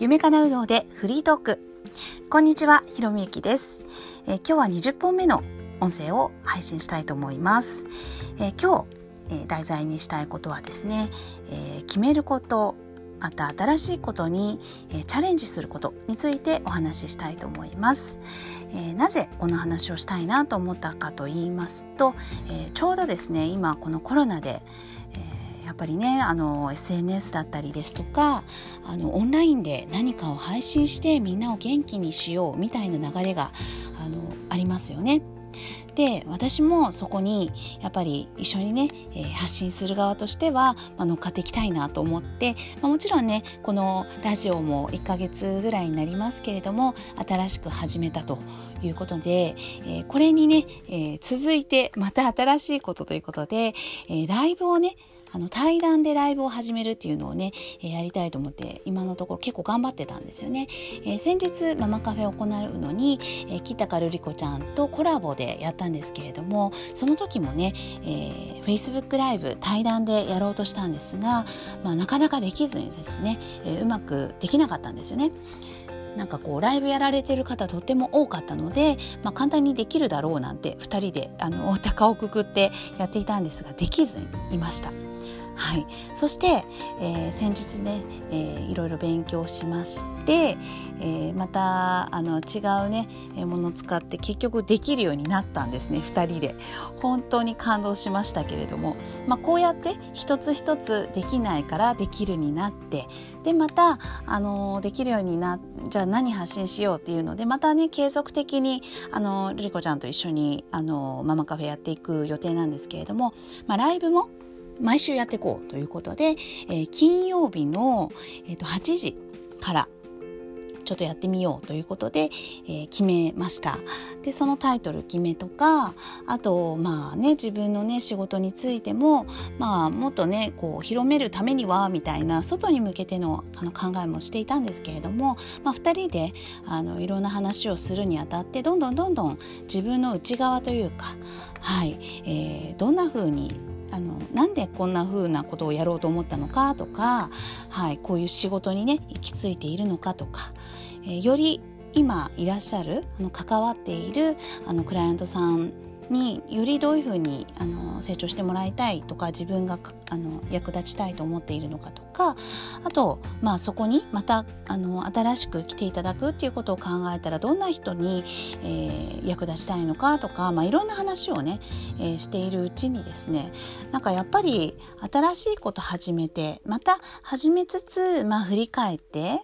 夢かなうどうでフリートーク。こんにちはひろみゆきです、えー、今日は20本目の音声を配信したいと思います、えー、今日、えー、題材にしたいことはですね、え決めることまた新しいことに、えチャレンジすることについてお話ししたいと思います、えなぜこの話をしたいなと思ったかと言いますと、えちょうどですね今このコロナで、やっぱりねあの SNS だったりですとかあのオンラインで何かを配信してみんなを元気にしようみたいな流れがあのありますよね。で私もそこにやっぱり一緒にね、えー、発信する側としては、まあ、乗っかっていきたいなと思って、まあ、もちろんねこのラジオも1ヶ月ぐらいになりますけれども新しく始めたということで、えー、これにね、えー、続いてまた新しいことということで、えライブをねあの対談でライブを始めるっていうのをね、えー、やりたいと思って今のところ結構頑張ってたんですよね。えー、先日ママカフェを行うのに、えー、北かるりこちゃんとコラボでやったんですけれどもその時もね、えー、Facebook ライブ対談でやろうとしたんですが、まあ、なかなかできずにですね、えー、うまくできなかったんですよね。なんかこうライブやられてる方とっても多かったので、まあ、簡単にできるだろうなんて2人であの高をくくってやっていたんですができずにいました。はい、そして、えー、先日ね、えー、いろいろ勉強しまして、えー、またあの違うねものを使って結局できるようになったんですね2人で。本当に感動しましたけれども、まあ、こうやって一つ一つできないからできるになって。でまたあのできるようになじゃあ何発信しようっていうのでまたね継続的にあのルリコちゃんと一緒にあのママカフェやっていく予定なんですけれども、まあ、ライブも毎週やっていこうということで、えー、金曜日の、えー、と8時からちょっとやってみようということで、えー、決めました。でそのタイトル決めとかあとまあね自分のね仕事についてもまあもっとねこう広めるためにはみたいな外に向けてのあの考えもしていたんですけれども、まあ、2人であのいろんな話をするにあたってどんどんどんどん自分の内側というかはい、えー、どんな風にあのなんでこんな風なことをやろうと思ったのかとか、はい、こういう仕事にね行き着いているのかとか、えー、より今いらっしゃるあの関わっているあのクライアントさんによりどういうふうにあの成長してもらいたいとか自分があの役立ちたいと思っているのかとかあと、まあ、そこにまたあの新しく来ていただくっていうことを考えたらどんな人に、えー、役立ちたいのかとか、まあ、いろんな話をね、えー、しているうちにですねなんかやっぱり新しいこと始めてまた始めつつ、まあ、振り返って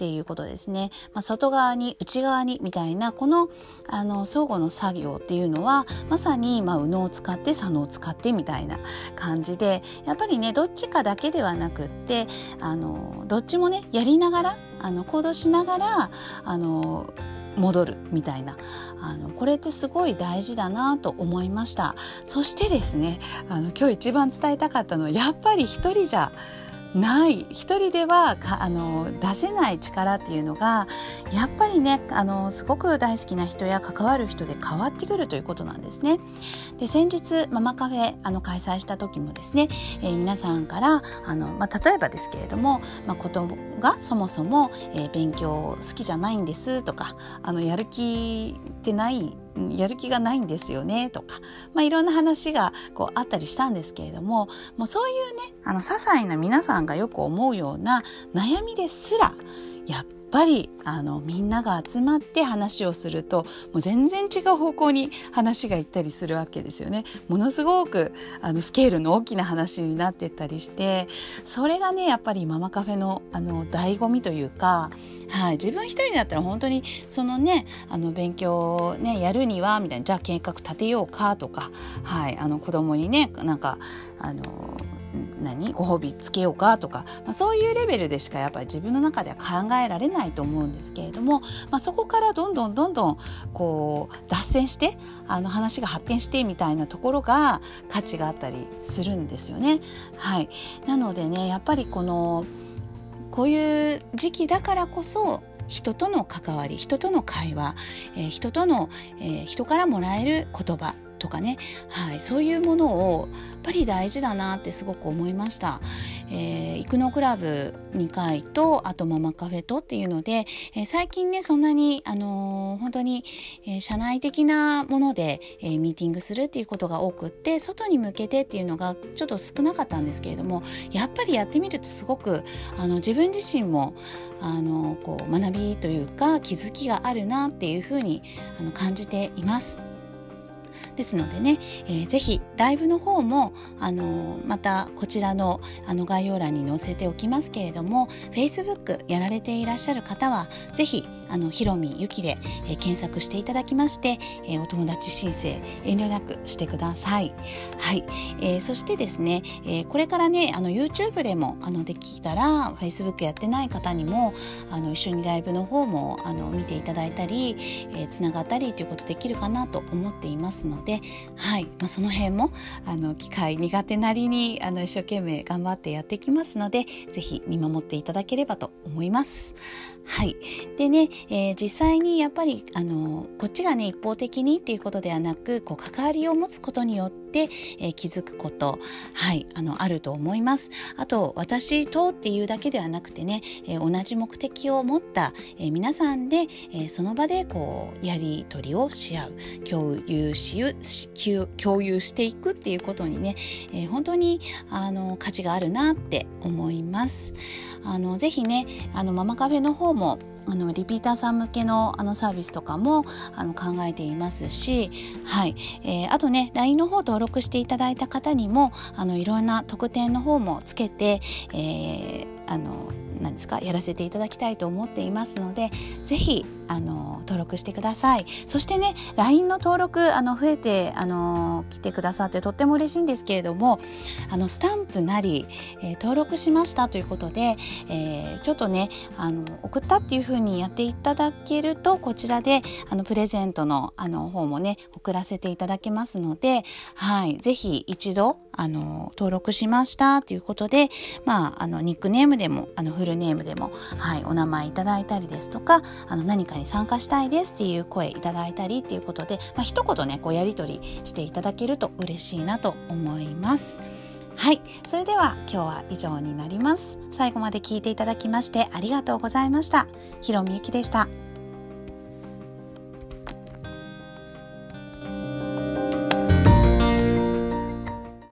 っていうことですね、まあ、外側に内側にみたいなこのあの相互の作業っていうのはまさに、まあ、右脳を使って左脳を使ってみたいな感じでやっぱりねどっちかだけではなくってあのどっちもねやりながらあの行動しながらあの戻るみたいな。あのこれってすごい大事だなと思いました。そしてですねあの今日一番伝えたかったのはやっぱり一人じゃない一人ではあの出せない力っていうのがやっぱりねあのすごく大好きな人や関わる人で変わってくるということなんですね。で先日ママカフェあの開催した時もですね、えー、皆さんからあの、まあ、例えばですけれども、まあ、子供がそもそも、えー、勉強好きじゃないんですとかあのやる気ってないやる気がないんですよねとか、まあ、いろんな話がこうあったりしたんですけれどももうそういうねあの些細な皆さんがよく思うような悩みですらやっぱりあのみんなが集まって話をするともう全然違う方向に話がいったりするわけですよね。ものすごくあのスケールの大きな話になってったりしてそれがねやっぱりママカフェのあの醍醐味というか、はい、自分一人だったら本当にそのねあの勉強をねやるにはみたいなじゃあ計画立てようかとか、はい、あの子供にねなんかあの何？ご褒美つけようかとか、まあ、そういうレベルでしかやっぱり自分の中では考えられないと思うんですけれども、まあ、そこからどんどんどんどんこう脱線してあの話が発展してみたいなところが価値があったりするんですよね。はい、なのでねやっぱりこのこういう時期だからこそ人との関わり人との会話、えー、人との、えー、人からもらえる言葉とかね、はい、そういうものをやっぱり大事だなってすごく思いました。えー、イクノクラブ2回とあとママカフェとっていうので、えー、最近ねそんなに、あのー、本当に、えー、社内的なもので、えー、ミーティングするっていうことが多くって外に向けてっていうのがちょっと少なかったんですけれどもやっぱりやってみるとすごくあの自分自身もあのこう学びというか気づきがあるなっていうふうにあの感じています。ですのでね、えー、ぜひライブの方もあのまたこちらのあの概要欄に載せておきますけれども Facebook やられていらっしゃる方はぜひあのひろみゆきで、えー、検索していただきまして、えー、お友達申請遠慮なくしてください。はい、えー、そしてですね、えー、これからねあの YouTube でもあのできたら Facebook やってない方にもあの一緒にライブの方もあの見ていただいたり、えー、つながったりということできるかなと思っていますので、はいまあ、その辺もあの機械苦手なりにあの一生懸命頑張ってやっていきますのでぜひ見守っていただければと思います。はい。でね、えー、実際にやっぱり、あの、こっちがね、一方的にっていうことではなく、こう、関わりを持つことによって、えー、気づくこと、はい、あの、あると思います。あと、私とっていうだけではなくてね、えー、同じ目的を持った、え皆さんで、えその場で、こう、やり取りをし合う、共有し、共有していくっていうことにね、え本当に、あの、価値があるなって思います。あの、ぜひね、あの、ママカフェの方もあのリピーターさん向けのあのサービスとかもあの考えていますし、はい。えー、あとね LINE の方登録していただいた方にもあのいろんな特典の方もつけて、えー、あの何ですかやらせていただきたいと思っていますのでぜひあの登録してください。そしてね LINE の登録あの増えてあの来てくださってとっても嬉しいんですけれどもあのスタンプなり、えー、登録しましたということで、えー、ちょっとねあの送ったっていう風にやっていただけるとこちらであのプレゼントのあの方もね送らせていただけますので、はい、ぜひ一度あの登録しましたということで、まあ、あのニックネームでもあのフルネームでも、はい、お名前いただいたりですとかあの何かに参加したいですっていう声いただいたりっていうことで、まあ、一言ねこうやり取りしていただけると嬉しいなと思います。はい。それでは今日は以上になります。最後まで聞いていただきましてありがとうございました。ひろみゆきでした。